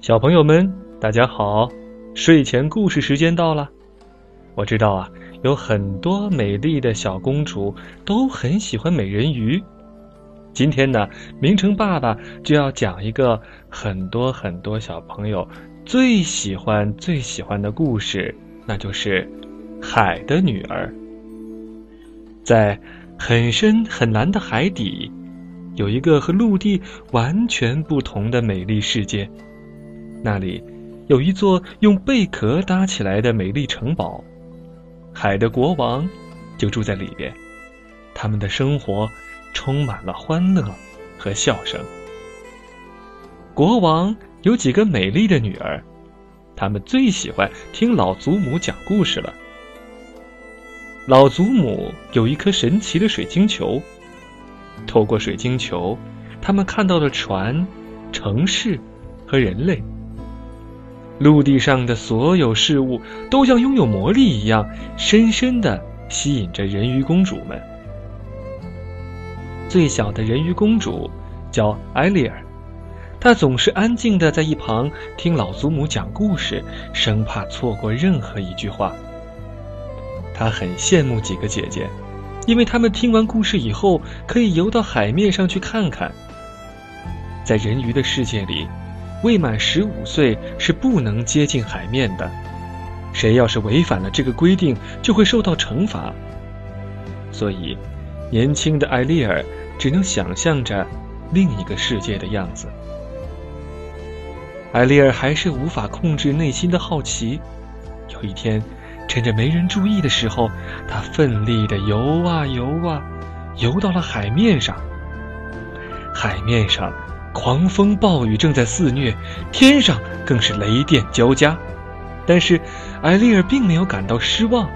小朋友们，大家好！睡前故事时间到了。我知道啊，有很多美丽的小公主都很喜欢美人鱼。今天呢，明成爸爸就要讲一个很多很多小朋友最喜欢最喜欢的故事，那就是《海的女儿》。在很深很蓝的海底，有一个和陆地完全不同的美丽世界。那里有一座用贝壳搭起来的美丽城堡，海的国王就住在里边。他们的生活充满了欢乐和笑声。国王有几个美丽的女儿，他们最喜欢听老祖母讲故事了。老祖母有一颗神奇的水晶球，透过水晶球，他们看到了船、城市和人类。陆地上的所有事物都像拥有魔力一样，深深的吸引着人鱼公主们。最小的人鱼公主叫艾丽尔，她总是安静的在一旁听老祖母讲故事，生怕错过任何一句话。她很羡慕几个姐姐，因为她们听完故事以后可以游到海面上去看看。在人鱼的世界里。未满十五岁是不能接近海面的，谁要是违反了这个规定，就会受到惩罚。所以，年轻的艾丽尔只能想象着另一个世界的样子。艾丽尔还是无法控制内心的好奇。有一天，趁着没人注意的时候，她奋力地游啊游啊，游到了海面上。海面上。狂风暴雨正在肆虐，天上更是雷电交加。但是，艾丽尔并没有感到失望。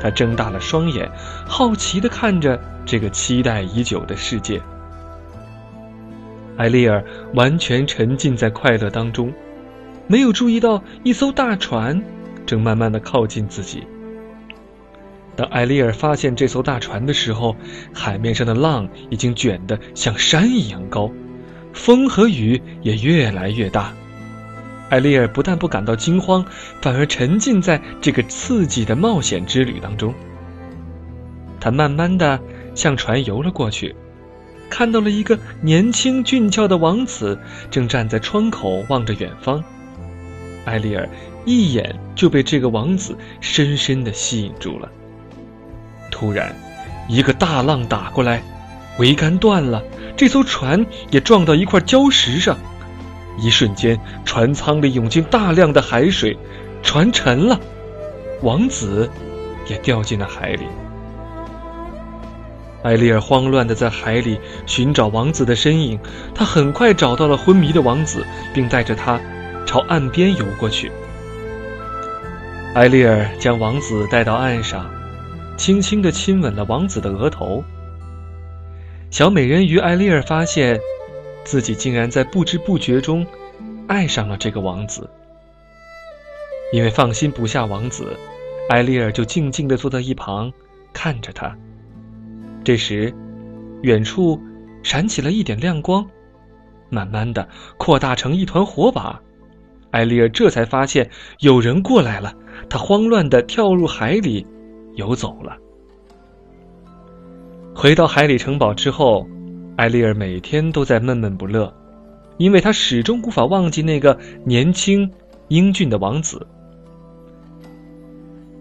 她睁大了双眼，好奇地看着这个期待已久的世界。艾丽尔完全沉浸在快乐当中，没有注意到一艘大船正慢慢地靠近自己。当艾丽尔发现这艘大船的时候，海面上的浪已经卷得像山一样高。风和雨也越来越大，艾丽尔不但不感到惊慌，反而沉浸在这个刺激的冒险之旅当中。他慢慢的向船游了过去，看到了一个年轻俊俏的王子正站在窗口望着远方。艾丽尔一眼就被这个王子深深的吸引住了。突然，一个大浪打过来。桅杆断了，这艘船也撞到一块礁石上，一瞬间，船舱里涌进大量的海水，船沉了，王子也掉进了海里。艾丽尔慌乱的在海里寻找王子的身影，他很快找到了昏迷的王子，并带着他朝岸边游过去。艾丽尔将王子带到岸上，轻轻的亲吻了王子的额头。小美人鱼艾丽尔发现，自己竟然在不知不觉中爱上了这个王子。因为放心不下王子，艾丽尔就静静地坐在一旁看着他。这时，远处闪起了一点亮光，慢慢的扩大成一团火把。艾丽尔这才发现有人过来了，她慌乱地跳入海里，游走了。回到海里城堡之后，艾丽尔每天都在闷闷不乐，因为她始终无法忘记那个年轻、英俊的王子。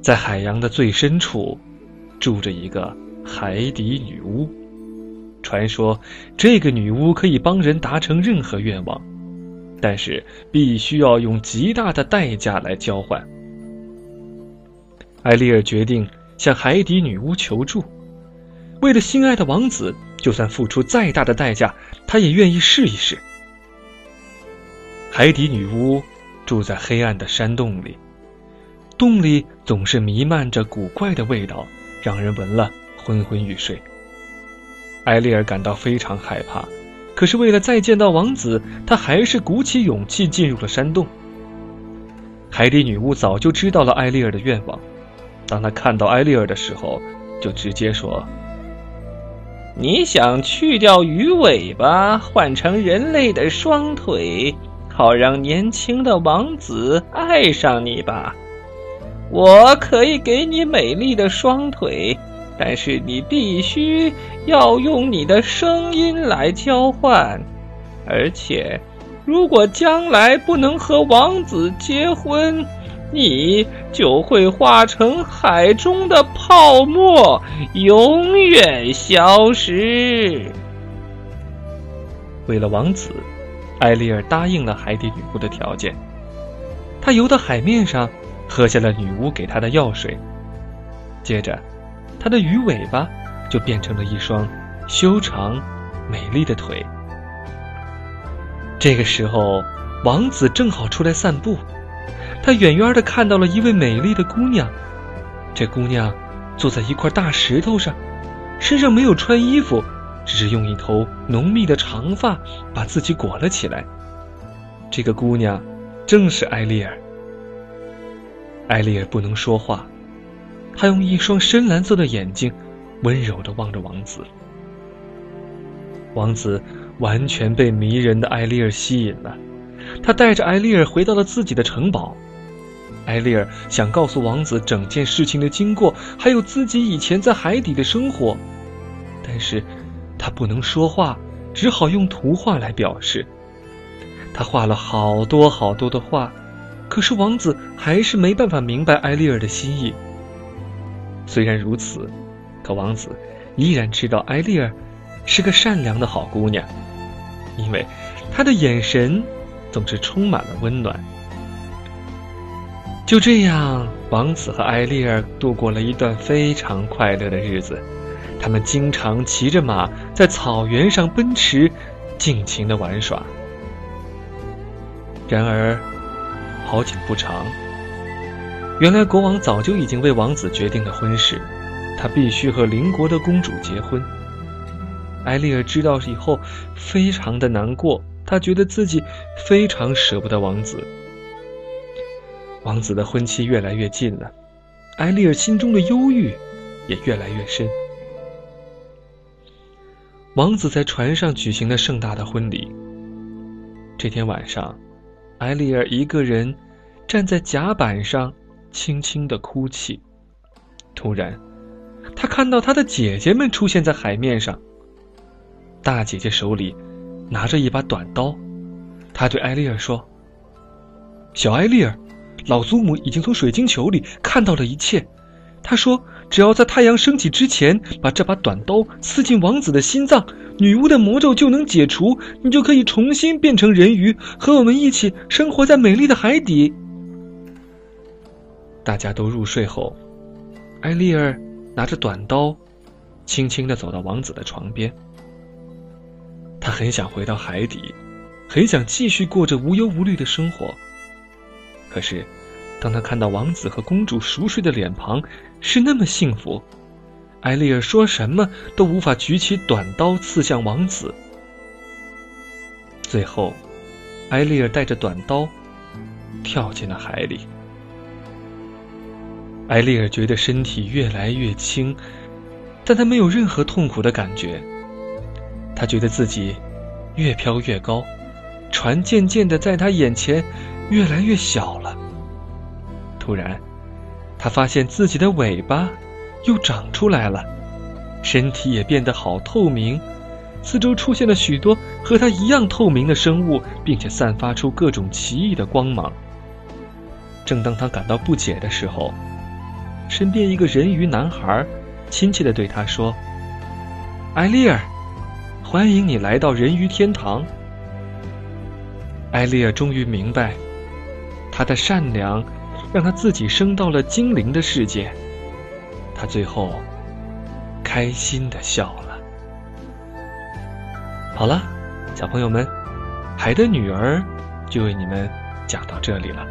在海洋的最深处，住着一个海底女巫。传说，这个女巫可以帮人达成任何愿望，但是必须要用极大的代价来交换。艾丽尔决定向海底女巫求助。为了心爱的王子，就算付出再大的代价，他也愿意试一试。海底女巫住在黑暗的山洞里，洞里总是弥漫着古怪的味道，让人闻了昏昏欲睡。艾丽尔感到非常害怕，可是为了再见到王子，她还是鼓起勇气进入了山洞。海底女巫早就知道了艾丽尔的愿望，当她看到艾丽尔的时候，就直接说。你想去掉鱼尾巴，换成人类的双腿，好让年轻的王子爱上你吧。我可以给你美丽的双腿，但是你必须要用你的声音来交换。而且，如果将来不能和王子结婚，你就会化成海中的泡沫，永远消失。为了王子，艾丽尔答应了海底女巫的条件。他游到海面上。喝下了女巫给他的药水，接着，他的鱼尾巴就变成了一双修长、美丽的腿。这个时候，王子正好出来散步，他远远的看到了一位美丽的姑娘。这姑娘坐在一块大石头上，身上没有穿衣服，只是用一头浓密的长发把自己裹了起来。这个姑娘正是艾丽尔。艾丽尔不能说话，她用一双深蓝色的眼睛温柔的望着王子。王子完全被迷人的艾丽尔吸引了，他带着艾丽尔回到了自己的城堡。艾丽尔想告诉王子整件事情的经过，还有自己以前在海底的生活，但是他不能说话，只好用图画来表示。他画了好多好多的画。可是王子还是没办法明白艾丽尔的心意。虽然如此，可王子依然知道艾丽尔是个善良的好姑娘，因为她的眼神总是充满了温暖。就这样，王子和艾丽尔度过了一段非常快乐的日子。他们经常骑着马在草原上奔驰，尽情的玩耍。然而，好景不长，原来国王早就已经为王子决定了婚事，他必须和邻国的公主结婚。艾丽尔知道以后，非常的难过，她觉得自己非常舍不得王子。王子的婚期越来越近了，艾利尔心中的忧郁也越来越深。王子在船上举行了盛大的婚礼。这天晚上。艾利尔一个人站在甲板上，轻轻的哭泣。突然，他看到他的姐姐们出现在海面上。大姐姐手里拿着一把短刀，她对艾利尔说：“小艾丽尔，老祖母已经从水晶球里看到了一切。她说，只要在太阳升起之前把这把短刀刺进王子的心脏。”女巫的魔咒就能解除，你就可以重新变成人鱼，和我们一起生活在美丽的海底。大家都入睡后，艾丽儿拿着短刀，轻轻的走到王子的床边。他很想回到海底，很想继续过着无忧无虑的生活。可是，当他看到王子和公主熟睡的脸庞，是那么幸福。艾丽尔说什么都无法举起短刀刺向王子。最后，艾丽尔带着短刀跳进了海里。艾丽尔觉得身体越来越轻，但她没有任何痛苦的感觉。她觉得自己越飘越高，船渐渐的在她眼前越来越小了。突然，他发现自己的尾巴。又长出来了，身体也变得好透明，四周出现了许多和他一样透明的生物，并且散发出各种奇异的光芒。正当他感到不解的时候，身边一个人鱼男孩亲切的对他说：“艾丽尔，欢迎你来到人鱼天堂。”艾丽尔终于明白，他的善良让他自己升到了精灵的世界。他最后开心的笑了。好了，小朋友们，《海的女儿》就为你们讲到这里了。